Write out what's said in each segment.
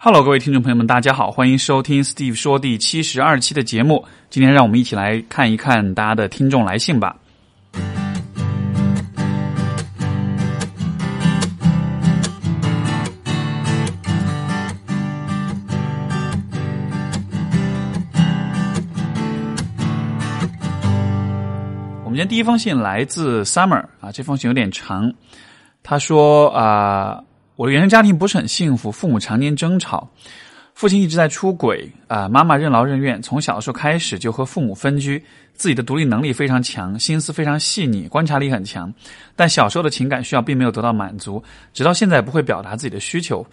Hello，各位听众朋友们，大家好，欢迎收听 Steve 说第七十二期的节目。今天让我们一起来看一看大家的听众来信吧。我们今天第一封信来自 Summer 啊，这封信有点长。他说啊。我的原生家庭不是很幸福，父母常年争吵，父亲一直在出轨啊，妈妈任劳任怨，从小的时候开始就和父母分居，自己的独立能力非常强，心思非常细腻，观察力很强，但小时候的情感需要并没有得到满足，直到现在不会表达自己的需求。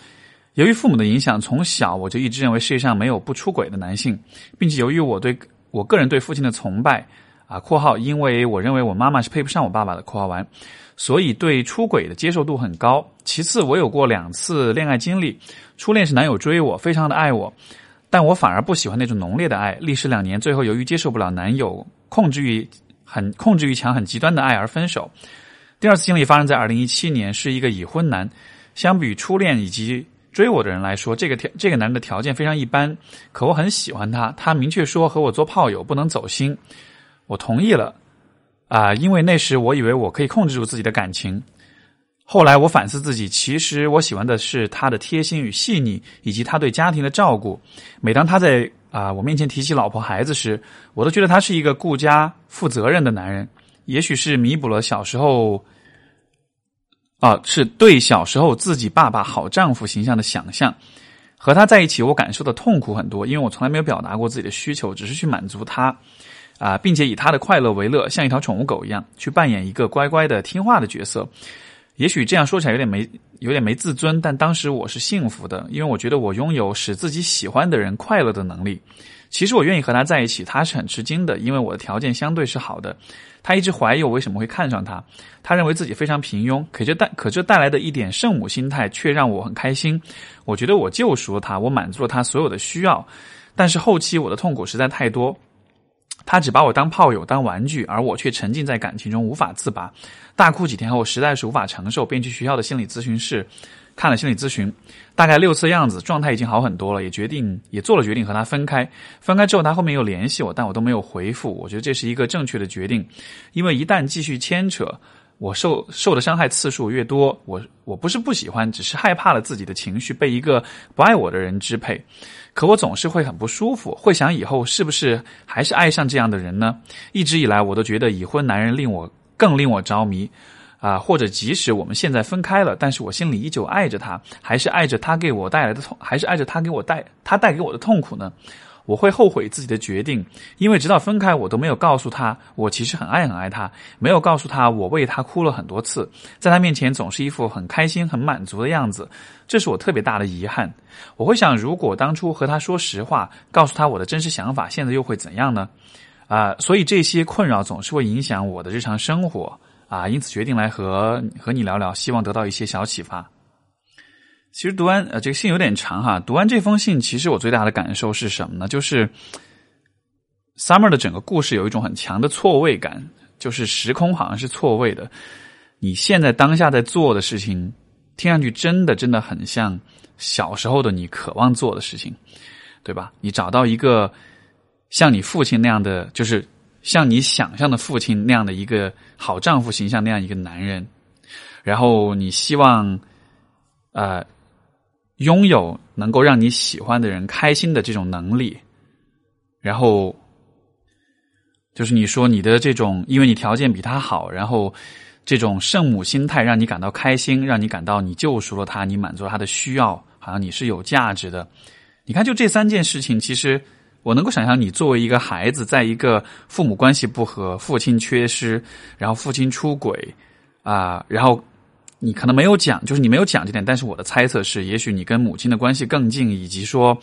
由于父母的影响，从小我就一直认为世界上没有不出轨的男性，并且由于我对我个人对父亲的崇拜啊（括号因为我认为我妈妈是配不上我爸爸的）（括号完）。所以对出轨的接受度很高。其次，我有过两次恋爱经历，初恋是男友追我，非常的爱我，但我反而不喜欢那种浓烈的爱。历时两年，最后由于接受不了男友控制欲很控制欲强、很极端的爱而分手。第二次经历发生在二零一七年，是一个已婚男。相比于初恋以及追我的人来说，这个条这个男的条件非常一般，可我很喜欢他。他明确说和我做炮友不能走心，我同意了。啊，因为那时我以为我可以控制住自己的感情，后来我反思自己，其实我喜欢的是他的贴心与细腻，以及他对家庭的照顾。每当他在啊我面前提起老婆孩子时，我都觉得他是一个顾家、负责任的男人。也许是弥补了小时候啊，是对小时候自己爸爸好丈夫形象的想象。和他在一起，我感受的痛苦很多，因为我从来没有表达过自己的需求，只是去满足他。啊，并且以他的快乐为乐，像一条宠物狗一样去扮演一个乖乖的听话的角色。也许这样说起来有点没有点没自尊，但当时我是幸福的，因为我觉得我拥有使自己喜欢的人快乐的能力。其实我愿意和他在一起，他是很吃惊的，因为我的条件相对是好的。他一直怀疑我为什么会看上他，他认为自己非常平庸。可这带可这带来的一点圣母心态却让我很开心。我觉得我救赎了他，我满足了他所有的需要。但是后期我的痛苦实在太多。他只把我当炮友、当玩具，而我却沉浸在感情中无法自拔，大哭几天后，实在是无法承受，便去学校的心理咨询室看了心理咨询，大概六次样子，状态已经好很多了，也决定也做了决定和他分开。分开之后，他后面又联系我，但我都没有回复。我觉得这是一个正确的决定，因为一旦继续牵扯，我受受的伤害次数越多，我我不是不喜欢，只是害怕了自己的情绪被一个不爱我的人支配。可我总是会很不舒服，会想以后是不是还是爱上这样的人呢？一直以来，我都觉得已婚男人令我更令我着迷，啊，或者即使我们现在分开了，但是我心里依旧爱着他，还是爱着他给我带来的痛，还是爱着他给我带他带给我的痛苦呢？我会后悔自己的决定，因为直到分开，我都没有告诉他，我其实很爱很爱他，没有告诉他我为他哭了很多次，在他面前总是一副很开心、很满足的样子，这是我特别大的遗憾。我会想，如果当初和他说实话，告诉他我的真实想法，现在又会怎样呢？啊，所以这些困扰总是会影响我的日常生活啊，因此决定来和和你聊聊，希望得到一些小启发。其实读完呃这个信有点长哈，读完这封信，其实我最大的感受是什么呢？就是 Summer 的整个故事有一种很强的错位感，就是时空好像是错位的。你现在当下在做的事情，听上去真的真的很像小时候的你渴望做的事情，对吧？你找到一个像你父亲那样的，就是像你想象的父亲那样的一个好丈夫形象那样一个男人，然后你希望呃。拥有能够让你喜欢的人开心的这种能力，然后就是你说你的这种，因为你条件比他好，然后这种圣母心态让你感到开心，让你感到你救赎了他，你满足了他的需要，好像你是有价值的。你看，就这三件事情，其实我能够想象，你作为一个孩子，在一个父母关系不和、父亲缺失，然后父亲出轨啊，然后。你可能没有讲，就是你没有讲这点，但是我的猜测是，也许你跟母亲的关系更近，以及说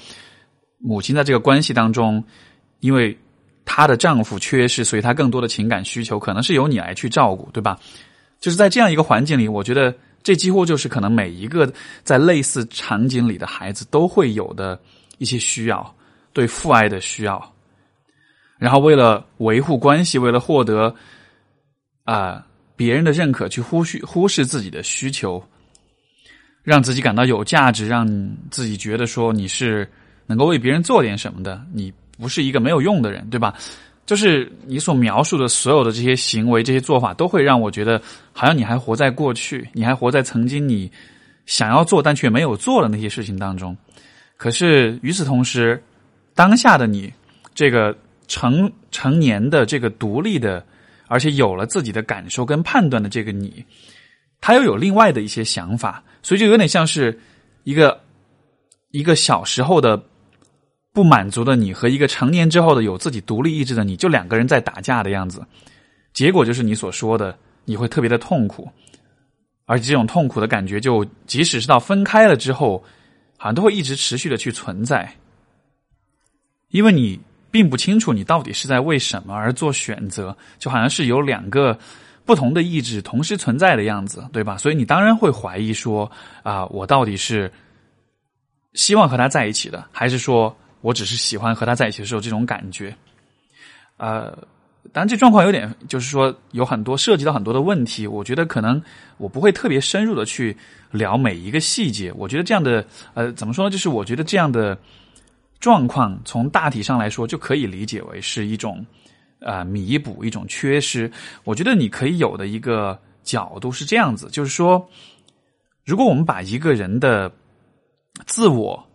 母亲在这个关系当中，因为她的丈夫缺失，所以她更多的情感需求可能是由你来去照顾，对吧？就是在这样一个环境里，我觉得这几乎就是可能每一个在类似场景里的孩子都会有的一些需要，对父爱的需要，然后为了维护关系，为了获得啊。别人的认可去忽视忽视自己的需求，让自己感到有价值，让自己觉得说你是能够为别人做点什么的，你不是一个没有用的人，对吧？就是你所描述的所有的这些行为、这些做法，都会让我觉得好像你还活在过去，你还活在曾经你想要做但却没有做的那些事情当中。可是与此同时，当下的你，这个成成年的、这个独立的，而且有了自己的感受跟判断的这个你，他又有另外的一些想法，所以就有点像是一个一个小时候的。不满足的你和一个成年之后的有自己独立意志的你，就两个人在打架的样子，结果就是你所说的，你会特别的痛苦，而这种痛苦的感觉，就即使是到分开了之后，好像都会一直持续的去存在，因为你并不清楚你到底是在为什么而做选择，就好像是有两个不同的意志同时存在的样子，对吧？所以你当然会怀疑说，啊，我到底是希望和他在一起的，还是说？我只是喜欢和他在一起的时候这种感觉，呃，当然这状况有点，就是说有很多涉及到很多的问题。我觉得可能我不会特别深入的去聊每一个细节。我觉得这样的，呃，怎么说呢？就是我觉得这样的状况，从大体上来说，就可以理解为是一种啊弥补一种缺失。我觉得你可以有的一个角度是这样子，就是说，如果我们把一个人的自我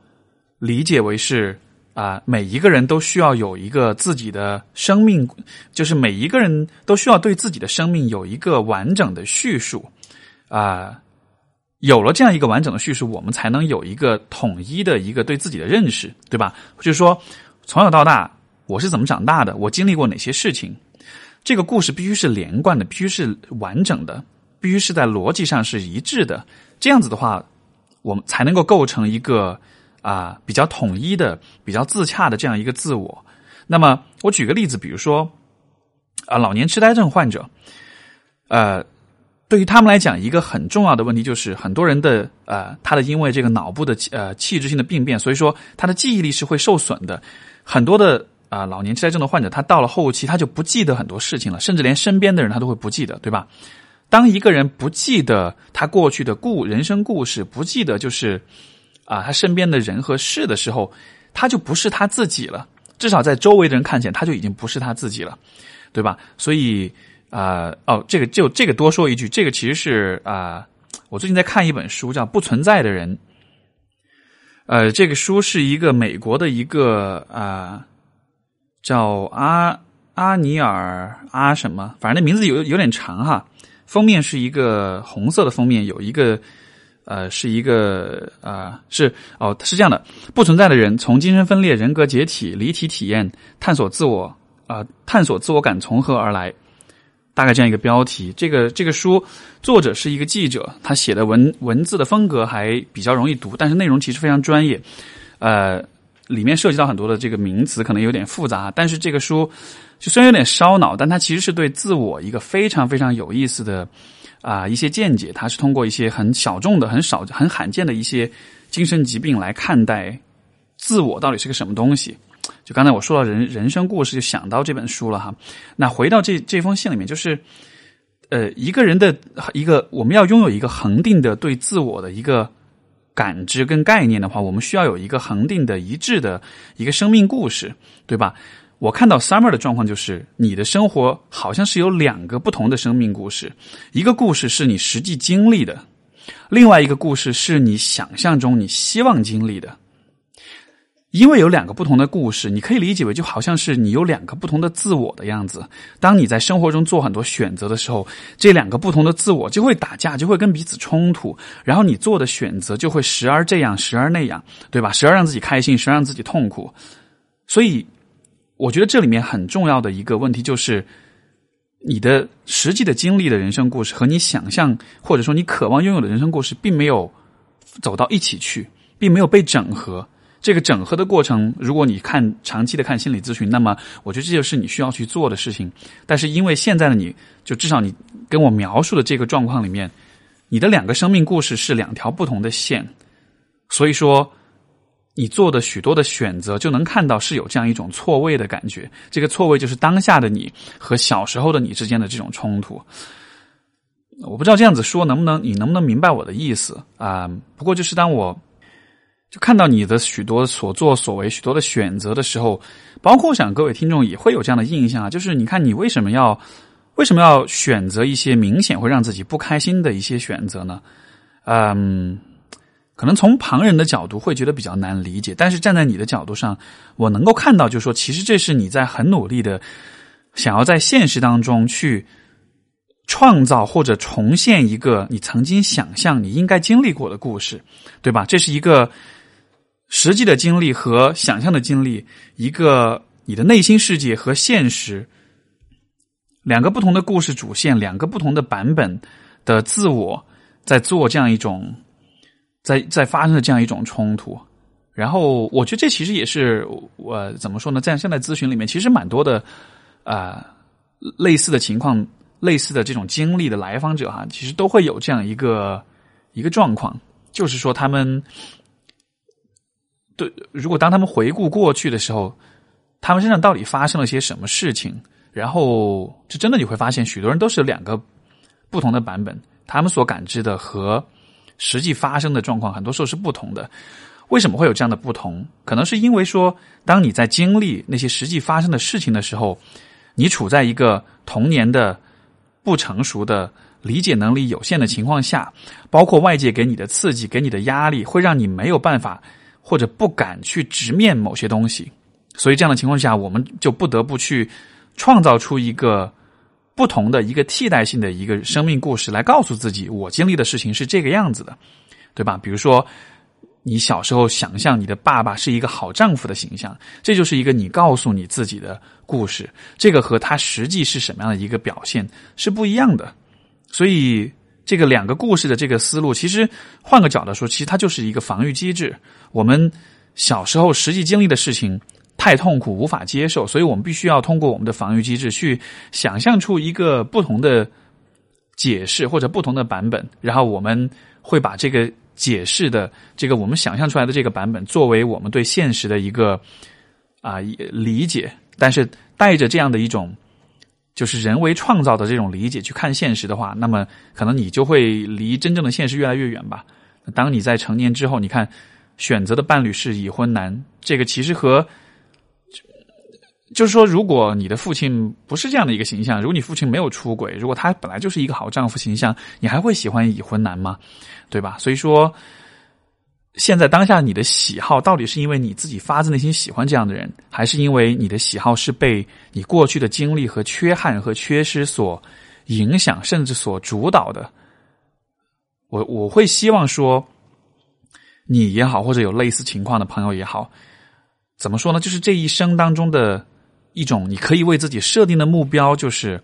理解为是。啊，每一个人都需要有一个自己的生命，就是每一个人都需要对自己的生命有一个完整的叙述。啊，有了这样一个完整的叙述，我们才能有一个统一的一个对自己的认识，对吧？就是说，从小到大我是怎么长大的，我经历过哪些事情，这个故事必须是连贯的，必须是完整的，必须是在逻辑上是一致的。这样子的话，我们才能够构成一个。啊，比较统一的、比较自洽的这样一个自我。那么，我举个例子，比如说，啊，老年痴呆症患者，呃，对于他们来讲，一个很重要的问题就是，很多人的呃，他的因为这个脑部的呃器质性的病变，所以说他的记忆力是会受损的。很多的啊，老年痴呆症的患者，他到了后期，他就不记得很多事情了，甚至连身边的人他都会不记得，对吧？当一个人不记得他过去的故人生故事，不记得就是。啊，他身边的人和事的时候，他就不是他自己了。至少在周围的人看见，他就已经不是他自己了，对吧？所以啊，哦，这个就这个多说一句，这个其实是啊，我最近在看一本书，叫《不存在的人》。呃，这个书是一个美国的一个啊，叫阿阿尼尔阿什么，反正名字有有点长哈。封面是一个红色的封面，有一个。呃，是一个啊，是哦，是这样的，不存在的人从精神分裂、人格解体、离体体验、探索自我啊，探索自我感从何而来？大概这样一个标题。这个这个书作者是一个记者，他写的文文字的风格还比较容易读，但是内容其实非常专业。呃，里面涉及到很多的这个名词，可能有点复杂，但是这个书就虽然有点烧脑，但它其实是对自我一个非常非常有意思的。啊，一些见解，它是通过一些很小众的、很少、很罕见的一些精神疾病来看待自我到底是个什么东西。就刚才我说到人人生故事，就想到这本书了哈。那回到这这封信里面，就是呃，一个人的一个我们要拥有一个恒定的对自我的一个感知跟概念的话，我们需要有一个恒定的一致的一个生命故事，对吧？我看到 Summer 的状况就是，你的生活好像是有两个不同的生命故事，一个故事是你实际经历的，另外一个故事是你想象中你希望经历的。因为有两个不同的故事，你可以理解为就好像是你有两个不同的自我的样子。当你在生活中做很多选择的时候，这两个不同的自我就会打架，就会跟彼此冲突，然后你做的选择就会时而这样，时而那样，对吧？时而让自己开心，时而让自己痛苦，所以。我觉得这里面很重要的一个问题就是，你的实际的经历的人生故事和你想象或者说你渴望拥有的人生故事，并没有走到一起去，并没有被整合。这个整合的过程，如果你看长期的看心理咨询，那么我觉得这就是你需要去做的事情。但是因为现在的你就至少你跟我描述的这个状况里面，你的两个生命故事是两条不同的线，所以说。你做的许多的选择，就能看到是有这样一种错位的感觉。这个错位就是当下的你和小时候的你之间的这种冲突。我不知道这样子说能不能你能不能明白我的意思啊？不过就是当我就看到你的许多所作所为、许多的选择的时候，包括我想各位听众也会有这样的印象啊，就是你看你为什么要为什么要选择一些明显会让自己不开心的一些选择呢？嗯，可能从旁人的角度会觉得比较难理解，但是站在你的角度上，我能够看到，就是说，其实这是你在很努力的想要在现实当中去。创造或者重现一个你曾经想象你应该经历过的故事，对吧？这是一个实际的经历和想象的经历，一个你的内心世界和现实两个不同的故事主线，两个不同的版本的自我在做这样一种在在发生的这样一种冲突。然后，我觉得这其实也是我怎么说呢？在现在咨询里面，其实蛮多的啊类似的情况。类似的这种经历的来访者哈，其实都会有这样一个一个状况，就是说他们对，如果当他们回顾过去的时候，他们身上到底发生了些什么事情？然后，就真的你会发现，许多人都是两个不同的版本，他们所感知的和实际发生的状况，很多时候是不同的。为什么会有这样的不同？可能是因为说，当你在经历那些实际发生的事情的时候，你处在一个童年的。不成熟的理解能力有限的情况下，包括外界给你的刺激、给你的压力，会让你没有办法或者不敢去直面某些东西。所以这样的情况下，我们就不得不去创造出一个不同的一个替代性的一个生命故事，来告诉自己，我经历的事情是这个样子的，对吧？比如说。你小时候想象你的爸爸是一个好丈夫的形象，这就是一个你告诉你自己的故事。这个和他实际是什么样的一个表现是不一样的。所以，这个两个故事的这个思路，其实换个角度说，其实它就是一个防御机制。我们小时候实际经历的事情太痛苦，无法接受，所以我们必须要通过我们的防御机制去想象出一个不同的解释或者不同的版本，然后我们会把这个。解释的这个我们想象出来的这个版本，作为我们对现实的一个啊理解，但是带着这样的一种就是人为创造的这种理解去看现实的话，那么可能你就会离真正的现实越来越远吧。当你在成年之后，你看选择的伴侣是已婚男，这个其实和就是说，如果你的父亲不是这样的一个形象，如果你父亲没有出轨，如果他本来就是一个好丈夫形象，你还会喜欢已婚男吗？对吧？所以说，现在当下你的喜好到底是因为你自己发自内心喜欢这样的人，还是因为你的喜好是被你过去的经历和缺憾和缺失所影响，甚至所主导的？我我会希望说，你也好，或者有类似情况的朋友也好，怎么说呢？就是这一生当中的一种，你可以为自己设定的目标，就是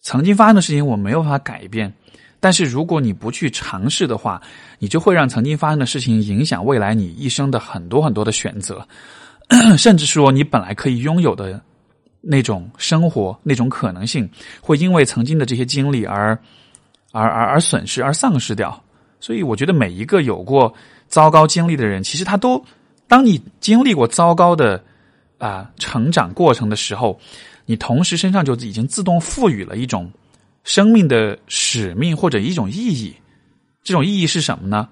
曾经发生的事情，我没有办法改变。但是如果你不去尝试的话，你就会让曾经发生的事情影响未来你一生的很多很多的选择，甚至说你本来可以拥有的那种生活、那种可能性，会因为曾经的这些经历而而而而损失、而丧失掉。所以，我觉得每一个有过糟糕经历的人，其实他都，当你经历过糟糕的啊成长过程的时候，你同时身上就已经自动赋予了一种。生命的使命或者一种意义，这种意义是什么呢？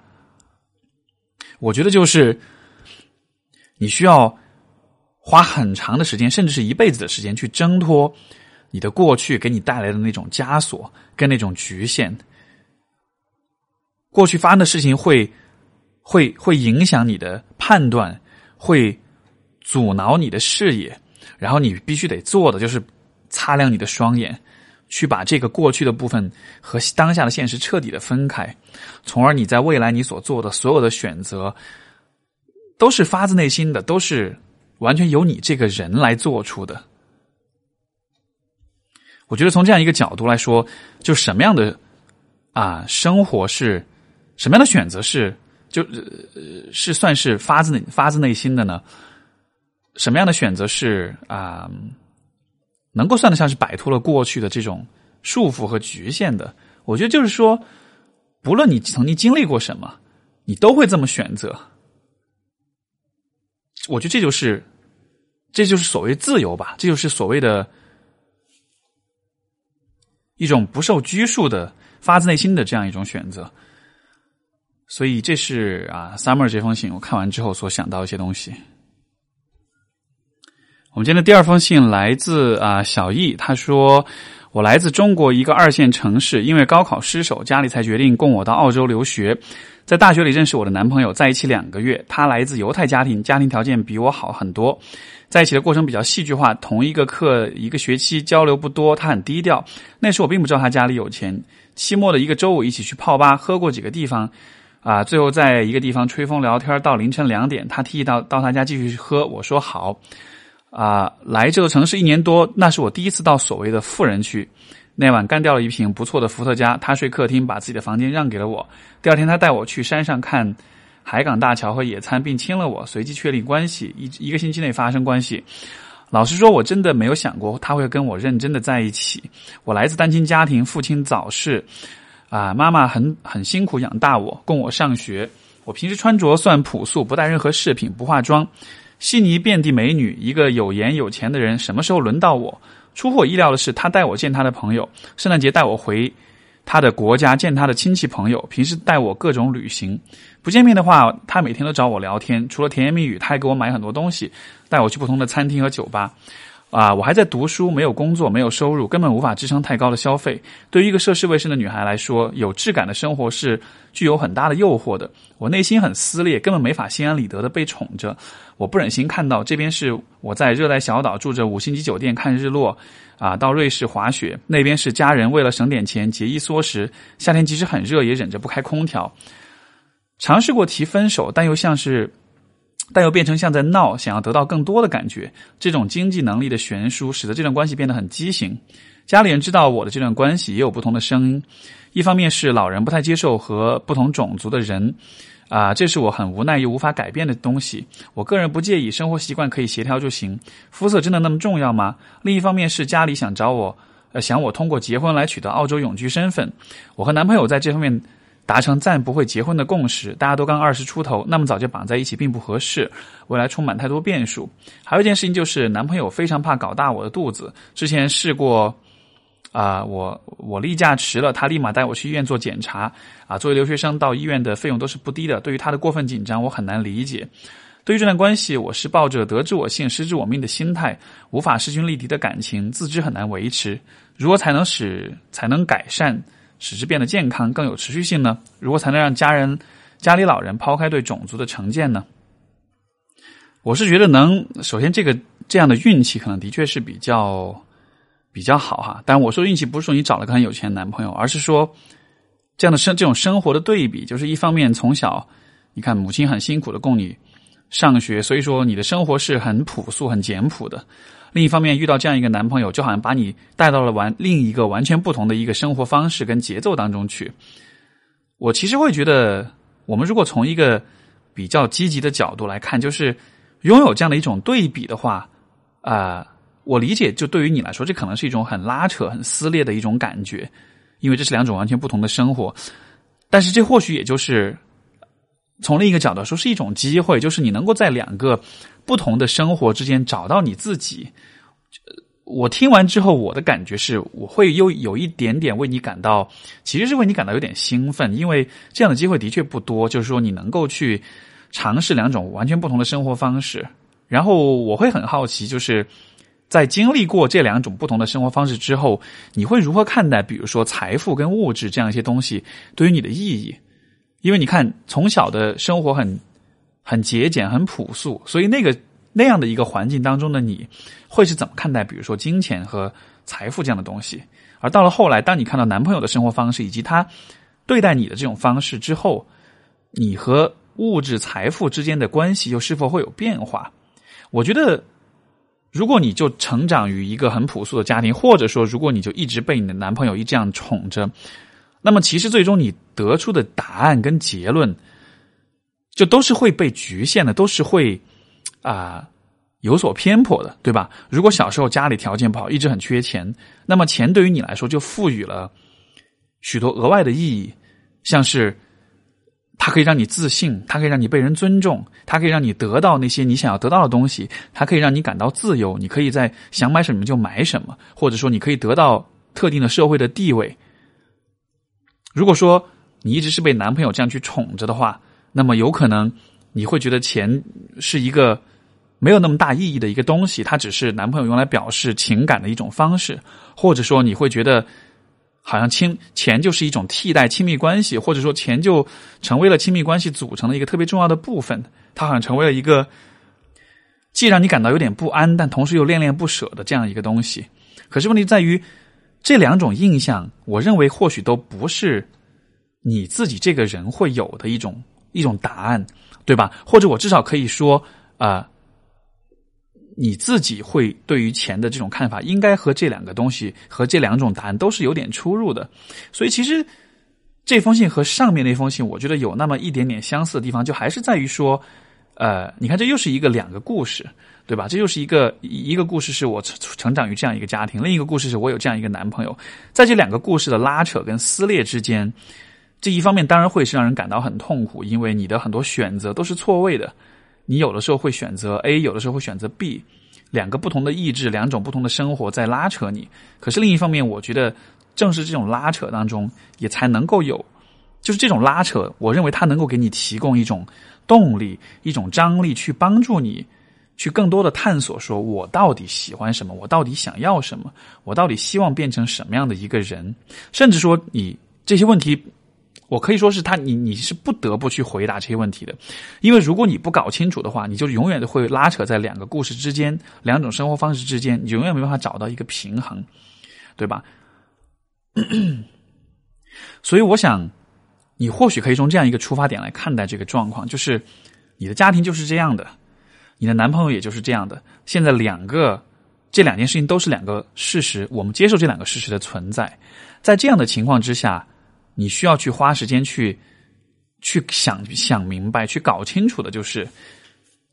我觉得就是你需要花很长的时间，甚至是一辈子的时间，去挣脱你的过去给你带来的那种枷锁跟那种局限。过去发生的事情会会会影响你的判断，会阻挠你的视野，然后你必须得做的就是擦亮你的双眼。去把这个过去的部分和当下的现实彻底的分开，从而你在未来你所做的所有的选择，都是发自内心的，都是完全由你这个人来做出的。我觉得从这样一个角度来说，就什么样的啊生活是什么样的选择是就是算是发自发自内心的呢？什么样的选择是啊？能够算得上是摆脱了过去的这种束缚和局限的，我觉得就是说，不论你曾经经历过什么，你都会这么选择。我觉得这就是，这就是所谓自由吧，这就是所谓的，一种不受拘束的发自内心的这样一种选择。所以这是啊，Summer 这封信我看完之后所想到一些东西。我们今天的第二封信来自啊小易，他说。我来自中国一个二线城市，因为高考失手，家里才决定供我到澳洲留学。在大学里认识我的男朋友，在一起两个月。他来自犹太家庭，家庭条件比我好很多。在一起的过程比较戏剧化，同一个课一个学期交流不多，他很低调。那时我并不知道他家里有钱。期末的一个周五，一起去泡吧，喝过几个地方，啊，最后在一个地方吹风聊天到凌晨两点。他提议到到他家继续喝，我说好。啊，来这座城市一年多，那是我第一次到所谓的富人区。那晚干掉了一瓶不错的伏特加，他睡客厅，把自己的房间让给了我。第二天，他带我去山上看海港大桥和野餐，并亲了我，随即确立关系，一一个星期内发生关系。老实说，我真的没有想过他会跟我认真的在一起。我来自单亲家庭，父亲早逝，啊，妈妈很很辛苦养大我，供我上学。我平时穿着算朴素，不带任何饰品，不化妆。悉尼遍地美女，一个有颜有钱的人，什么时候轮到我？出乎我意料的是，他带我见他的朋友，圣诞节带我回他的国家见他的亲戚朋友，平时带我各种旅行。不见面的话，他每天都找我聊天，除了甜言蜜语，他还给我买很多东西，带我去不同的餐厅和酒吧。啊，我还在读书，没有工作，没有收入，根本无法支撑太高的消费。对于一个涉世未深的女孩来说，有质感的生活是具有很大的诱惑的。我内心很撕裂，根本没法心安理得的被宠着。我不忍心看到这边是我在热带小岛住着五星级酒店看日落，啊，到瑞士滑雪；那边是家人为了省点钱节衣缩食，夏天即使很热也忍着不开空调。尝试过提分手，但又像是。但又变成像在闹，想要得到更多的感觉。这种经济能力的悬殊，使得这段关系变得很畸形。家里人知道我的这段关系，也有不同的声音。一方面是老人不太接受和不同种族的人，啊，这是我很无奈又无法改变的东西。我个人不介意，生活习惯可以协调就行。肤色真的那么重要吗？另一方面是家里想找我，呃，想我通过结婚来取得澳洲永居身份。我和男朋友在这方面。达成暂不会结婚的共识，大家都刚二十出头，那么早就绑在一起并不合适，未来充满太多变数。还有一件事情就是，男朋友非常怕搞大我的肚子。之前试过，啊，我我例假迟了，他立马带我去医院做检查。啊，作为留学生，到医院的费用都是不低的。对于他的过分紧张，我很难理解。对于这段关系，我是抱着得之我幸，失之我命的心态，无法势均力敌的感情，自知很难维持。如何才能使才能改善？使之变得健康、更有持续性呢？如何才能让家人、家里老人抛开对种族的成见呢？我是觉得能，首先这个这样的运气可能的确是比较比较好哈。但我说运气不是说你找了个很有钱的男朋友，而是说这样的生这种生活的对比，就是一方面从小你看母亲很辛苦的供你上学，所以说你的生活是很朴素、很简朴的。另一方面，遇到这样一个男朋友，就好像把你带到了完另一个完全不同的一个生活方式跟节奏当中去。我其实会觉得，我们如果从一个比较积极的角度来看，就是拥有这样的一种对比的话，啊，我理解，就对于你来说，这可能是一种很拉扯、很撕裂的一种感觉，因为这是两种完全不同的生活。但是，这或许也就是从另一个角度说，是一种机会，就是你能够在两个。不同的生活之间找到你自己，我听完之后，我的感觉是，我会又有一点点为你感到，其实是为你感到有点兴奋，因为这样的机会的确不多。就是说，你能够去尝试两种完全不同的生活方式，然后我会很好奇，就是在经历过这两种不同的生活方式之后，你会如何看待，比如说财富跟物质这样一些东西对于你的意义？因为你看，从小的生活很。很节俭，很朴素，所以那个那样的一个环境当中的你，会是怎么看待，比如说金钱和财富这样的东西？而到了后来，当你看到男朋友的生活方式以及他对待你的这种方式之后，你和物质财富之间的关系又是否会有变化？我觉得，如果你就成长于一个很朴素的家庭，或者说如果你就一直被你的男朋友一这样宠着，那么其实最终你得出的答案跟结论。就都是会被局限的，都是会啊有所偏颇的，对吧？如果小时候家里条件不好，一直很缺钱，那么钱对于你来说就赋予了许多额外的意义，像是它可以让你自信，它可以让你被人尊重，它可以让你得到那些你想要得到的东西，它可以让你感到自由，你可以在想买什么就买什么，或者说你可以得到特定的社会的地位。如果说你一直是被男朋友这样去宠着的话，那么有可能你会觉得钱是一个没有那么大意义的一个东西，它只是男朋友用来表示情感的一种方式，或者说你会觉得好像亲钱就是一种替代亲密关系，或者说钱就成为了亲密关系组成的一个特别重要的部分，它好像成为了一个既让你感到有点不安，但同时又恋恋不舍的这样一个东西。可是问题在于，这两种印象，我认为或许都不是你自己这个人会有的一种。一种答案，对吧？或者我至少可以说，啊，你自己会对于钱的这种看法，应该和这两个东西和这两种答案都是有点出入的。所以，其实这封信和上面那封信，我觉得有那么一点点相似的地方，就还是在于说，呃，你看，这又是一个两个故事，对吧？这又是一个一个故事是我成长于这样一个家庭，另一个故事是我有这样一个男朋友，在这两个故事的拉扯跟撕裂之间。这一方面当然会是让人感到很痛苦，因为你的很多选择都是错位的。你有的时候会选择 A，有的时候会选择 B，两个不同的意志，两种不同的生活在拉扯你。可是另一方面，我觉得正是这种拉扯当中，也才能够有，就是这种拉扯，我认为它能够给你提供一种动力、一种张力，去帮助你去更多的探索，说我到底喜欢什么，我到底想要什么，我到底希望变成什么样的一个人，甚至说你这些问题。我可以说是他，你你是不得不去回答这些问题的，因为如果你不搞清楚的话，你就永远都会拉扯在两个故事之间，两种生活方式之间，你永远没办法找到一个平衡，对吧？所以我想，你或许可以从这样一个出发点来看待这个状况，就是你的家庭就是这样的，你的男朋友也就是这样的，现在两个这两件事情都是两个事实，我们接受这两个事实的存在，在这样的情况之下。你需要去花时间去去想想明白，去搞清楚的，就是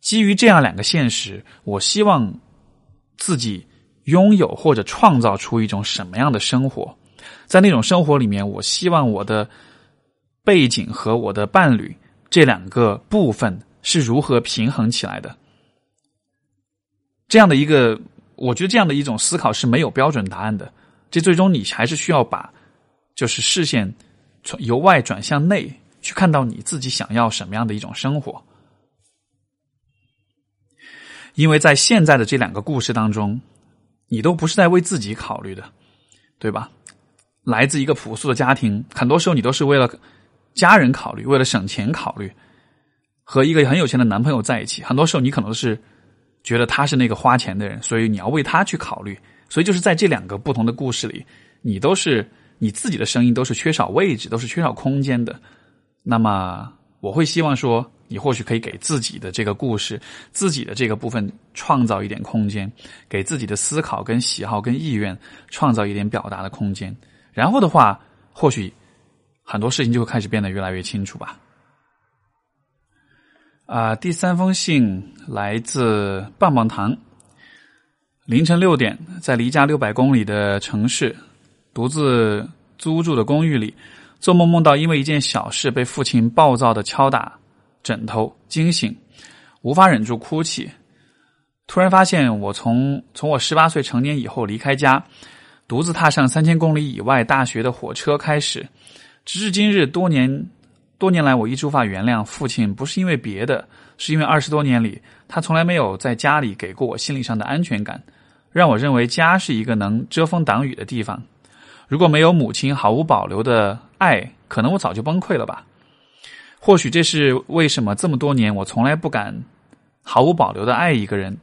基于这样两个现实，我希望自己拥有或者创造出一种什么样的生活，在那种生活里面，我希望我的背景和我的伴侣这两个部分是如何平衡起来的。这样的一个，我觉得这样的一种思考是没有标准答案的。这最终你还是需要把就是视线。从由外转向内，去看到你自己想要什么样的一种生活。因为在现在的这两个故事当中，你都不是在为自己考虑的，对吧？来自一个朴素的家庭，很多时候你都是为了家人考虑，为了省钱考虑。和一个很有钱的男朋友在一起，很多时候你可能是觉得他是那个花钱的人，所以你要为他去考虑。所以就是在这两个不同的故事里，你都是。你自己的声音都是缺少位置，都是缺少空间的。那么，我会希望说，你或许可以给自己的这个故事、自己的这个部分创造一点空间，给自己的思考、跟喜好、跟意愿创造一点表达的空间。然后的话，或许很多事情就会开始变得越来越清楚吧。啊，第三封信来自棒棒糖。凌晨六点，在离家六百公里的城市。独自租住的公寓里，做梦梦到因为一件小事被父亲暴躁的敲打枕头，惊醒，无法忍住哭泣。突然发现，我从从我十八岁成年以后离开家，独自踏上三千公里以外大学的火车开始，直至今日，多年多年来，我一直无法原谅父亲，不是因为别的，是因为二十多年里，他从来没有在家里给过我心理上的安全感，让我认为家是一个能遮风挡雨的地方。如果没有母亲毫无保留的爱，可能我早就崩溃了吧。或许这是为什么这么多年我从来不敢毫无保留的爱一个人。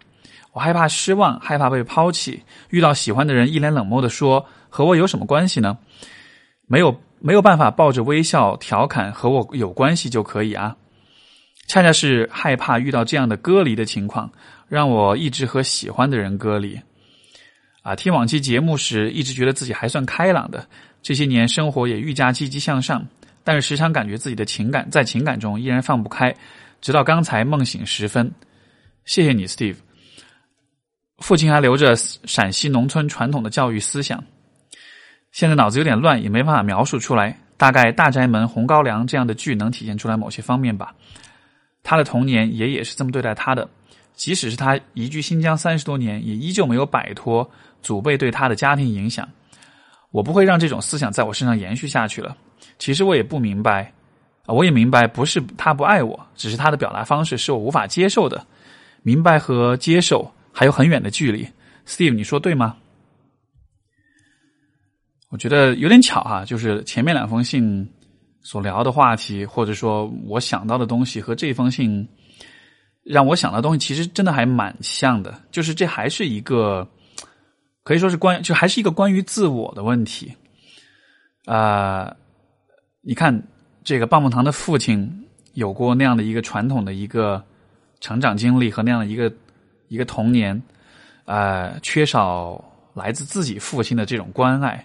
我害怕失望，害怕被抛弃。遇到喜欢的人，一脸冷漠的说：“和我有什么关系呢？”没有没有办法抱着微笑调侃和我有关系就可以啊。恰恰是害怕遇到这样的隔离的情况，让我一直和喜欢的人隔离。啊，听往期节目时，一直觉得自己还算开朗的。这些年，生活也愈加积极向上，但是时常感觉自己的情感在情感中依然放不开。直到刚才梦醒时分，谢谢你，Steve。父亲还留着陕西农村传统的教育思想，现在脑子有点乱，也没办法描述出来。大概《大宅门》《红高粱》这样的剧能体现出来某些方面吧。他的童年，爷爷是这么对待他的，即使是他移居新疆三十多年，也依旧没有摆脱。祖辈对他的家庭影响，我不会让这种思想在我身上延续下去了。其实我也不明白，啊，我也明白，不是他不爱我，只是他的表达方式是我无法接受的。明白和接受还有很远的距离。Steve，你说对吗？我觉得有点巧哈，就是前面两封信所聊的话题，或者说我想到的东西，和这封信让我想到的东西，其实真的还蛮像的。就是这还是一个可以说是关，就还是一个关于自我的问题。啊，你看这个棒棒糖的父亲有过那样的一个传统的一个成长经历和那样的一个一个童年，呃，缺少来自自己父亲的这种关爱。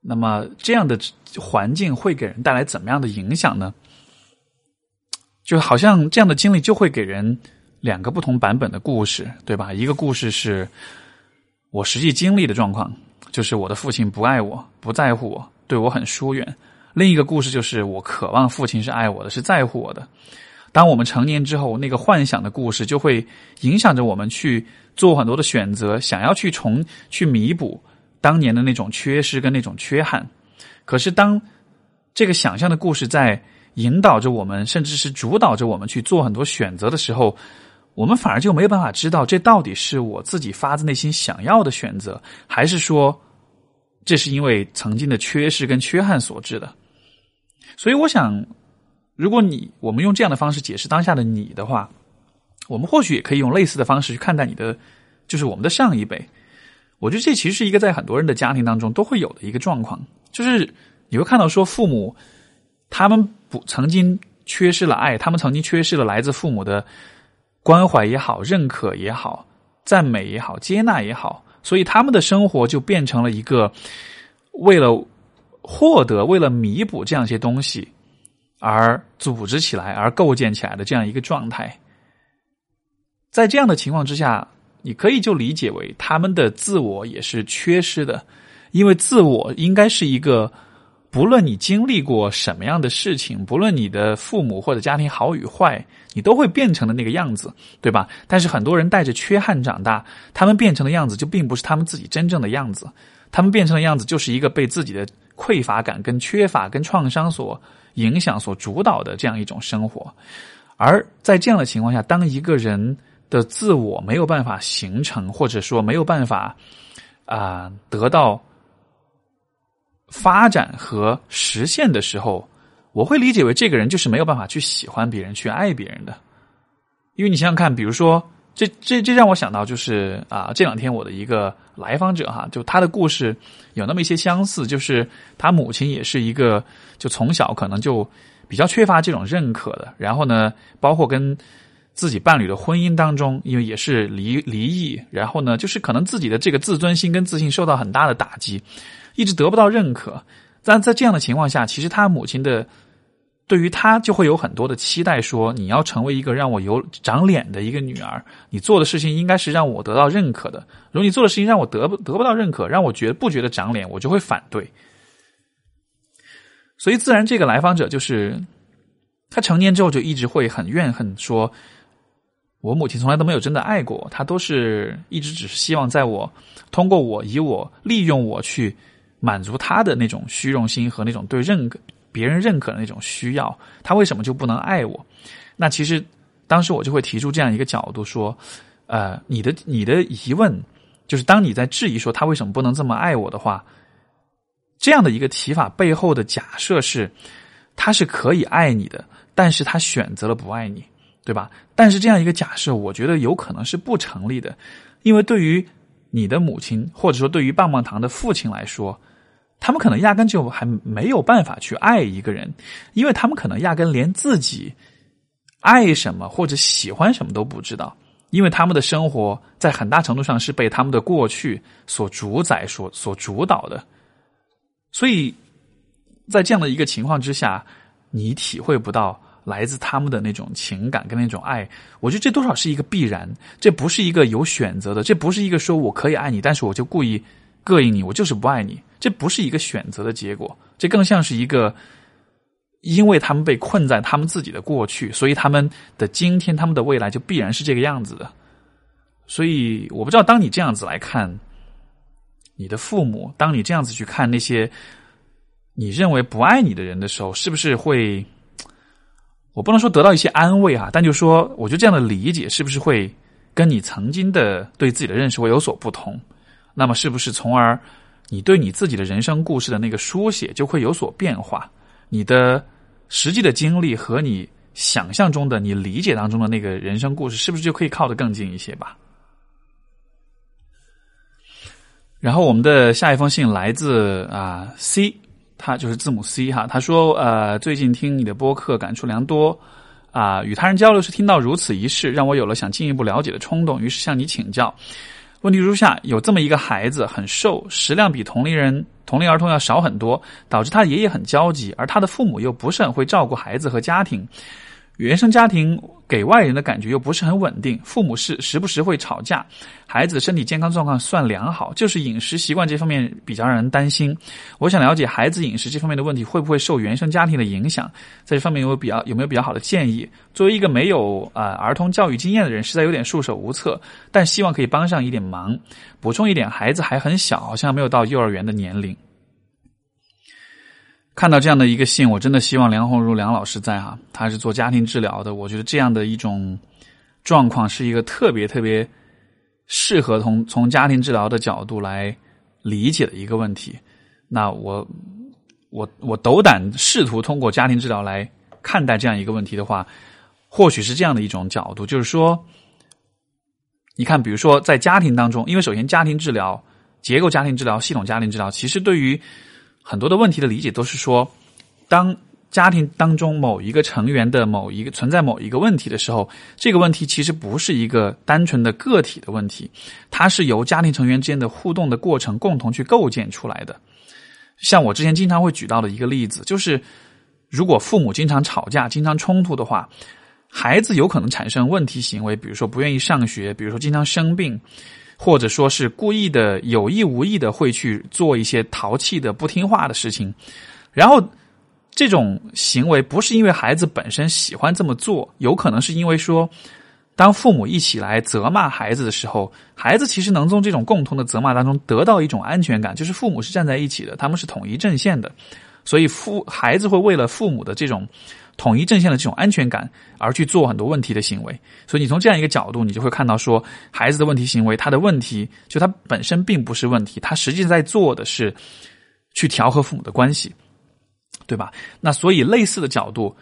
那么这样的环境会给人带来怎么样的影响呢？就好像这样的经历就会给人两个不同版本的故事，对吧？一个故事是我实际经历的状况，就是我的父亲不爱我，不在乎我，对我很疏远；另一个故事就是我渴望父亲是爱我的，是在乎我的。当我们成年之后，那个幻想的故事就会影响着我们去做很多的选择，想要去重去弥补。当年的那种缺失跟那种缺憾，可是当这个想象的故事在引导着我们，甚至是主导着我们去做很多选择的时候，我们反而就没有办法知道这到底是我自己发自内心想要的选择，还是说这是因为曾经的缺失跟缺憾所致的。所以，我想，如果你我们用这样的方式解释当下的你的话，我们或许也可以用类似的方式去看待你的，就是我们的上一辈。我觉得这其实是一个在很多人的家庭当中都会有的一个状况，就是你会看到说父母他们不曾经缺失了爱，他们曾经缺失了来自父母的关怀也好、认可也好、赞美也好、接纳也好，所以他们的生活就变成了一个为了获得、为了弥补这样一些东西而组织起来、而构建起来的这样一个状态。在这样的情况之下。你可以就理解为他们的自我也是缺失的，因为自我应该是一个，不论你经历过什么样的事情，不论你的父母或者家庭好与坏，你都会变成的那个样子，对吧？但是很多人带着缺憾长大，他们变成的样子就并不是他们自己真正的样子，他们变成的样子就是一个被自己的匮乏感、跟缺乏、跟创伤所影响、所主导的这样一种生活。而在这样的情况下，当一个人。的自我没有办法形成，或者说没有办法啊得到发展和实现的时候，我会理解为这个人就是没有办法去喜欢别人、去爱别人的。因为你想想看，比如说，这这这让我想到就是啊，这两天我的一个来访者哈，就他的故事有那么一些相似，就是他母亲也是一个，就从小可能就比较缺乏这种认可的，然后呢，包括跟。自己伴侣的婚姻当中，因为也是离离异，然后呢，就是可能自己的这个自尊心跟自信受到很大的打击，一直得不到认可。但在这样的情况下，其实他母亲的对于他就会有很多的期待，说你要成为一个让我有长脸的一个女儿，你做的事情应该是让我得到认可的。如果你做的事情让我得不得不到认可，让我觉得不觉得长脸，我就会反对。所以自然，这个来访者就是他成年之后就一直会很怨恨说。我母亲从来都没有真的爱过我，她都是一直只是希望在我通过我以我利用我去满足他的那种虚荣心和那种对认可别人认可的那种需要。他为什么就不能爱我？那其实当时我就会提出这样一个角度说：，呃，你的你的疑问就是当你在质疑说他为什么不能这么爱我的话，这样的一个提法背后的假设是，他是可以爱你的，但是他选择了不爱你。对吧？但是这样一个假设，我觉得有可能是不成立的，因为对于你的母亲，或者说对于棒棒糖的父亲来说，他们可能压根就还没有办法去爱一个人，因为他们可能压根连自己爱什么或者喜欢什么都不知道，因为他们的生活在很大程度上是被他们的过去所主宰、所所主导的，所以在这样的一个情况之下，你体会不到。来自他们的那种情感跟那种爱，我觉得这多少是一个必然，这不是一个有选择的，这不是一个说我可以爱你，但是我就故意膈应你，我就是不爱你，这不是一个选择的结果，这更像是一个，因为他们被困在他们自己的过去，所以他们的今天、他们的未来就必然是这个样子的。所以我不知道，当你这样子来看，你的父母，当你这样子去看那些你认为不爱你的人的时候，是不是会？我不能说得到一些安慰啊，但就说，我觉得这样的理解是不是会跟你曾经的对自己的认识会有所不同？那么，是不是从而你对你自己的人生故事的那个书写就会有所变化？你的实际的经历和你想象中的、你理解当中的那个人生故事，是不是就可以靠得更近一些吧？然后我们的下一封信来自啊 C，他就是字母 C 哈，他说呃最近听你的播客感触良多啊，与他人交流时听到如此一事，让我有了想进一步了解的冲动，于是向你请教。问题如下：有这么一个孩子很瘦，食量比同龄人同龄儿童要少很多，导致他爷爷很焦急，而他的父母又不是很会照顾孩子和家庭。原生家庭给外人的感觉又不是很稳定，父母是时不时会吵架，孩子身体健康状况算良好，就是饮食习惯这方面比较让人担心。我想了解孩子饮食这方面的问题会不会受原生家庭的影响，在这方面有比较有没有比较好的建议？作为一个没有啊儿童教育经验的人，实在有点束手无策，但希望可以帮上一点忙。补充一点，孩子还很小，好像没有到幼儿园的年龄。看到这样的一个信，我真的希望梁红茹梁老师在哈，他是做家庭治疗的。我觉得这样的一种状况是一个特别特别适合从从家庭治疗的角度来理解的一个问题。那我我我斗胆试图通过家庭治疗来看待这样一个问题的话，或许是这样的一种角度，就是说，你看，比如说在家庭当中，因为首先家庭治疗、结构家庭治疗、系统家庭治疗，其实对于很多的问题的理解都是说，当家庭当中某一个成员的某一个存在某一个问题的时候，这个问题其实不是一个单纯的个体的问题，它是由家庭成员之间的互动的过程共同去构建出来的。像我之前经常会举到的一个例子，就是如果父母经常吵架、经常冲突的话，孩子有可能产生问题行为，比如说不愿意上学，比如说经常生病。或者说是故意的、有意无意的会去做一些淘气的、不听话的事情，然后这种行为不是因为孩子本身喜欢这么做，有可能是因为说，当父母一起来责骂孩子的时候，孩子其实能从这种共同的责骂当中得到一种安全感，就是父母是站在一起的，他们是统一阵线的，所以父孩子会为了父母的这种。统一阵线的这种安全感，而去做很多问题的行为，所以你从这样一个角度，你就会看到说，孩子的问题行为，他的问题就他本身并不是问题，他实际在做的是去调和父母的关系，对吧？那所以类似的角度，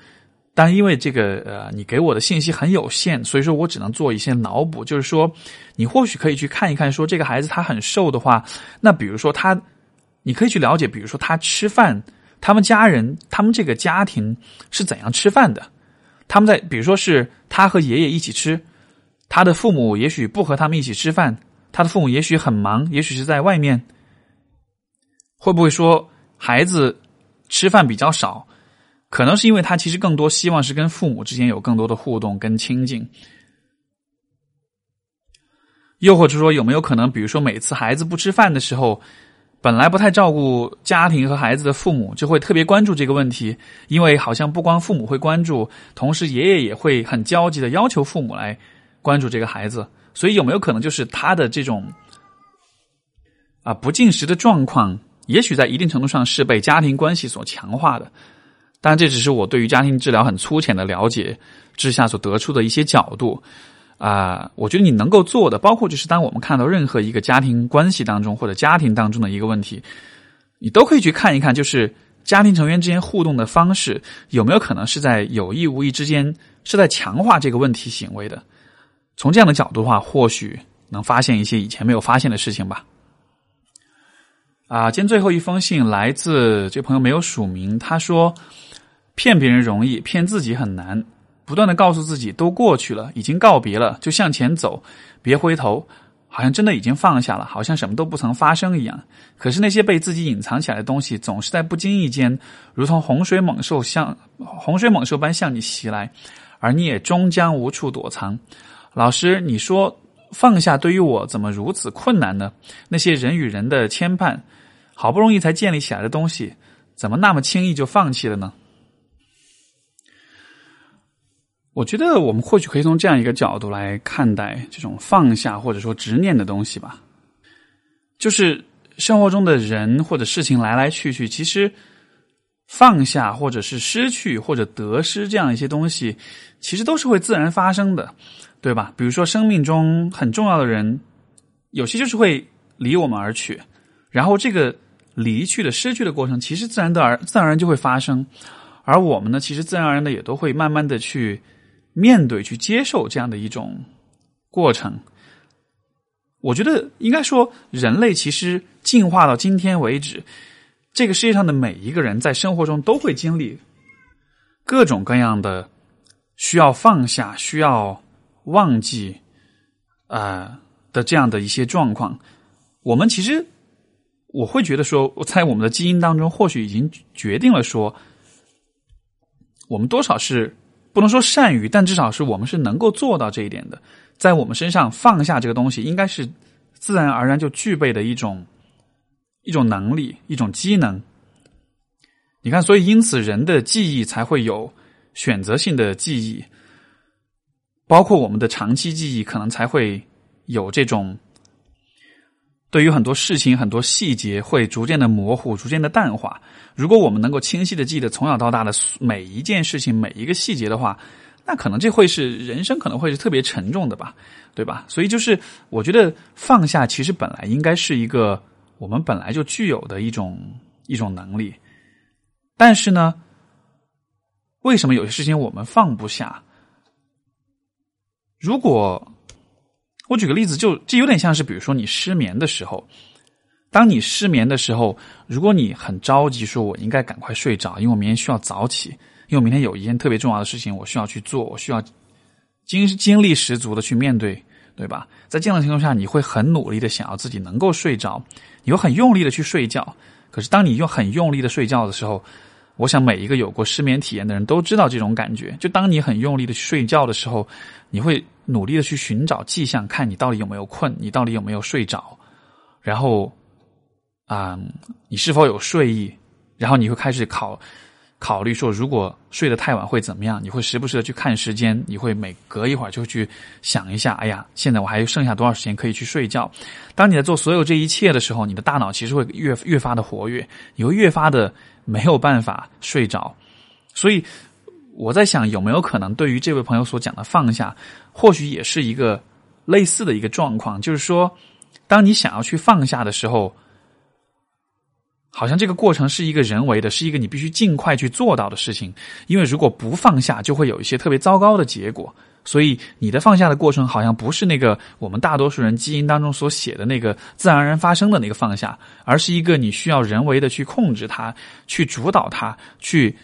但因为这个呃，你给我的信息很有限，所以说我只能做一些脑补，就是说，你或许可以去看一看，说这个孩子他很瘦的话，那比如说他，你可以去了解，比如说他吃饭。他们家人，他们这个家庭是怎样吃饭的？他们在，比如说是他和爷爷一起吃，他的父母也许不和他们一起吃饭，他的父母也许很忙，也许是在外面。会不会说孩子吃饭比较少？可能是因为他其实更多希望是跟父母之间有更多的互动跟亲近，又或者说有没有可能，比如说每次孩子不吃饭的时候？本来不太照顾家庭和孩子的父母，就会特别关注这个问题，因为好像不光父母会关注，同时爷爷也会很焦急的要求父母来关注这个孩子。所以有没有可能就是他的这种啊不进食的状况，也许在一定程度上是被家庭关系所强化的？当然，这只是我对于家庭治疗很粗浅的了解之下所得出的一些角度。啊，我觉得你能够做的，包括就是当我们看到任何一个家庭关系当中或者家庭当中的一个问题，你都可以去看一看，就是家庭成员之间互动的方式有没有可能是在有意无意之间是在强化这个问题行为的。从这样的角度的话，或许能发现一些以前没有发现的事情吧。啊，今天最后一封信来自这朋友没有署名，他说：“骗别人容易，骗自己很难。”不断的告诉自己都过去了，已经告别了，就向前走，别回头，好像真的已经放下了，好像什么都不曾发生一样。可是那些被自己隐藏起来的东西，总是在不经意间，如同洪水猛兽向洪水猛兽般向你袭来，而你也终将无处躲藏。老师，你说放下对于我怎么如此困难呢？那些人与人的牵绊，好不容易才建立起来的东西，怎么那么轻易就放弃了呢？我觉得我们或许可以从这样一个角度来看待这种放下或者说执念的东西吧。就是生活中的人或者事情来来去去，其实放下或者是失去或者得失这样一些东西，其实都是会自然发生的，对吧？比如说生命中很重要的人，有些就是会离我们而去，然后这个离去的失去的过程，其实自然的而自然而然就会发生，而我们呢，其实自然而然的也都会慢慢的去面对、去接受这样的一种过程。我觉得应该说，人类其实进化到今天为止，这个世界上的每一个人在生活中都会经历各种各样的需要放下、需要忘记啊的这样的一些状况。我们其实我会觉得说，在我们的基因当中，或许已经决定了说，我们多少是不能说善于，但至少是我们是能够做到这一点的。在我们身上放下这个东西，应该是自然而然就具备的一种一种能力、一种机能。你看，所以因此人的记忆才会有选择性的记忆，包括我们的长期记忆，可能才会有这种对于很多事情、很多细节会逐渐的模糊、逐渐的淡化。如果我们能够清晰的记得从小到大的每一件事情、每一个细节的话。那可能这会是人生，可能会是特别沉重的吧，对吧？所以就是我觉得放下，其实本来应该是一个我们本来就具有的一种一种能力。但是呢，为什么有些事情我们放不下？如果我举个例子，就这有点像是，比如说你失眠的时候，当你失眠的时候，如果你很着急，说我应该赶快睡着，因为我明天需要早起。因为我明天有一件特别重要的事情，我需要去做，我需要精精力十足的去面对，对吧？在这样的情况下，你会很努力的想要自己能够睡着，你会很用力的去睡觉。可是，当你用很用力的睡觉的时候，我想每一个有过失眠体验的人都知道这种感觉。就当你很用力的去睡觉的时候，你会努力的去寻找迹象，看你到底有没有困，你到底有没有睡着，然后啊，你是否有睡意，然后你会开始考。考虑说，如果睡得太晚会怎么样？你会时不时的去看时间，你会每隔一会儿就去想一下，哎呀，现在我还剩下多少时间可以去睡觉？当你在做所有这一切的时候，你的大脑其实会越越发的活跃，你会越发的没有办法睡着。所以我在想，有没有可能对于这位朋友所讲的放下，或许也是一个类似的一个状况，就是说，当你想要去放下的时候。好像这个过程是一个人为的，是一个你必须尽快去做到的事情。因为如果不放下，就会有一些特别糟糕的结果。所以你的放下的过程，好像不是那个我们大多数人基因当中所写的那个自然而然发生的那个放下，而是一个你需要人为的去控制它、去主导它、去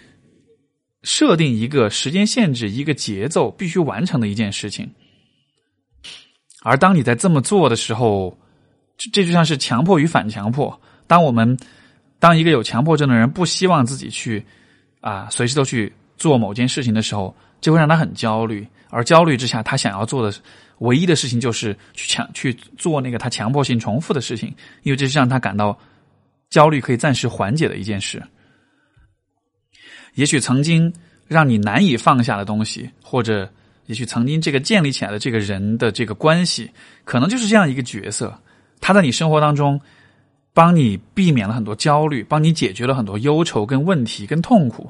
设定一个时间限制、一个节奏，必须完成的一件事情。而当你在这么做的时候，这就像是强迫与反强迫。当我们当一个有强迫症的人不希望自己去啊随时都去做某件事情的时候，就会让他很焦虑。而焦虑之下，他想要做的唯一的事情就是去强去做那个他强迫性重复的事情，因为这是让他感到焦虑可以暂时缓解的一件事。也许曾经让你难以放下的东西，或者也许曾经这个建立起来的这个人的这个关系，可能就是这样一个角色，他在你生活当中。帮你避免了很多焦虑，帮你解决了很多忧愁、跟问题、跟痛苦。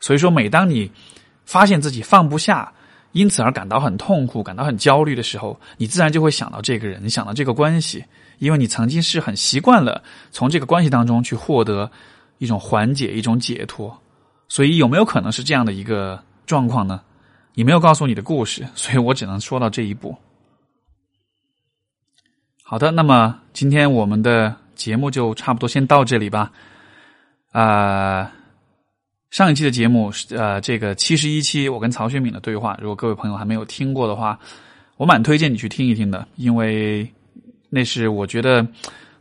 所以说，每当你发现自己放不下，因此而感到很痛苦、感到很焦虑的时候，你自然就会想到这个人，想到这个关系，因为你曾经是很习惯了从这个关系当中去获得一种缓解、一种解脱。所以，有没有可能是这样的一个状况呢？你没有告诉你的故事，所以我只能说到这一步。好的，那么今天我们的。节目就差不多先到这里吧，啊，上一期的节目是呃这个七十一期我跟曹雪敏的对话，如果各位朋友还没有听过的话，我蛮推荐你去听一听的，因为那是我觉得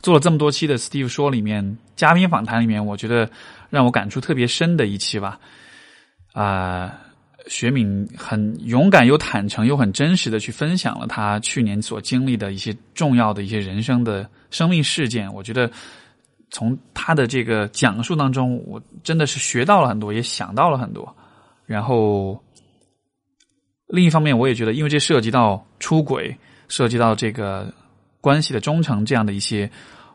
做了这么多期的 Steve 说里面嘉宾访谈里面，我觉得让我感触特别深的一期吧，啊。学敏很勇敢又坦诚又很真实的去分享了他去年所经历的一些重要的一些人生的生命事件。我觉得从他的这个讲述当中，我真的是学到了很多，也想到了很多。然后另一方面，我也觉得，因为这涉及到出轨，涉及到这个关系的忠诚这样的一些，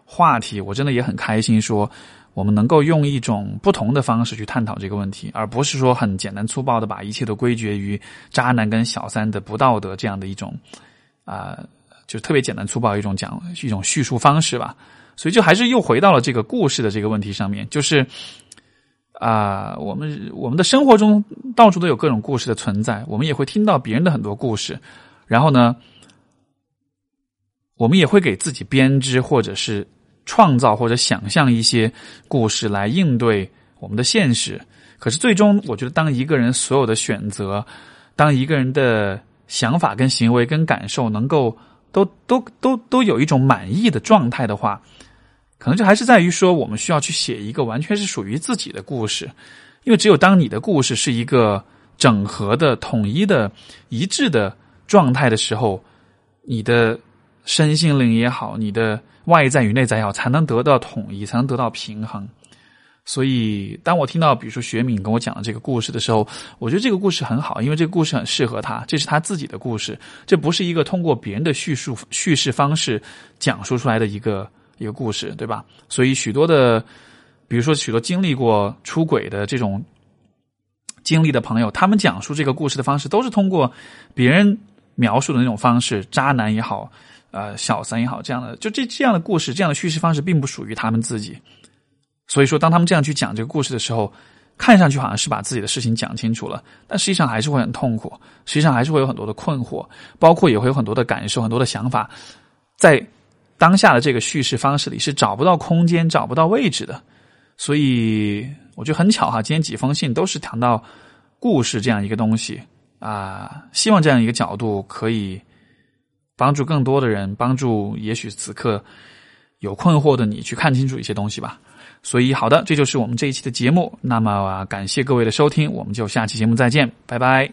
话题，我真的也很开心，说我们能够用一种不同的方式去探讨这个问题，而不是说很简单粗暴的把一切都归结于渣男跟小三的不道德这样的一种啊，就特别简单粗暴一种讲一种叙述方式吧。所以就还是又回到了这个故事的这个问题上面，就是啊，我们我们的生活中到处都有各种故事的存在，我们也会听到别人的很多故事，然后呢。我们也会给自己编织，或者是创造，或者想象一些故事来应对我们的现实。可是最终，我觉得当一个人所有的选择，当一个人的想法、跟行为、跟感受能够都都都都有一种满意的状态的话，可能就还是在于说，我们需要去写一个完全是属于自己的故事。因为只有当你的故事是一个整合的、统一的、一致的状态的时候，你的。身心灵也好，你的外在与内在也好，才能得到统一，才能得到平衡。所以，当我听到比如说学敏跟我讲的这个故事的时候，我觉得这个故事很好，因为这个故事很适合他，这是他自己的故事，这不是一个通过别人的叙述叙事方式讲述出来的一个一个故事，对吧？所以，许多的，比如说许多经历过出轨的这种经历的朋友，他们讲述这个故事的方式，都是通过别人描述的那种方式，渣男也好。呃，小三也好，这样的就这这样的故事，这样的叙事方式，并不属于他们自己。所以说，当他们这样去讲这个故事的时候，看上去好像是把自己的事情讲清楚了，但实际上还是会很痛苦，实际上还是会有很多的困惑，包括也会有很多的感受、很多的想法，在当下的这个叙事方式里是找不到空间、找不到位置的。所以，我觉得很巧哈，今天几封信都是谈到故事这样一个东西啊，希望这样一个角度可以。帮助更多的人，帮助也许此刻有困惑的你去看清楚一些东西吧。所以，好的，这就是我们这一期的节目。那么啊，感谢各位的收听，我们就下期节目再见，拜拜。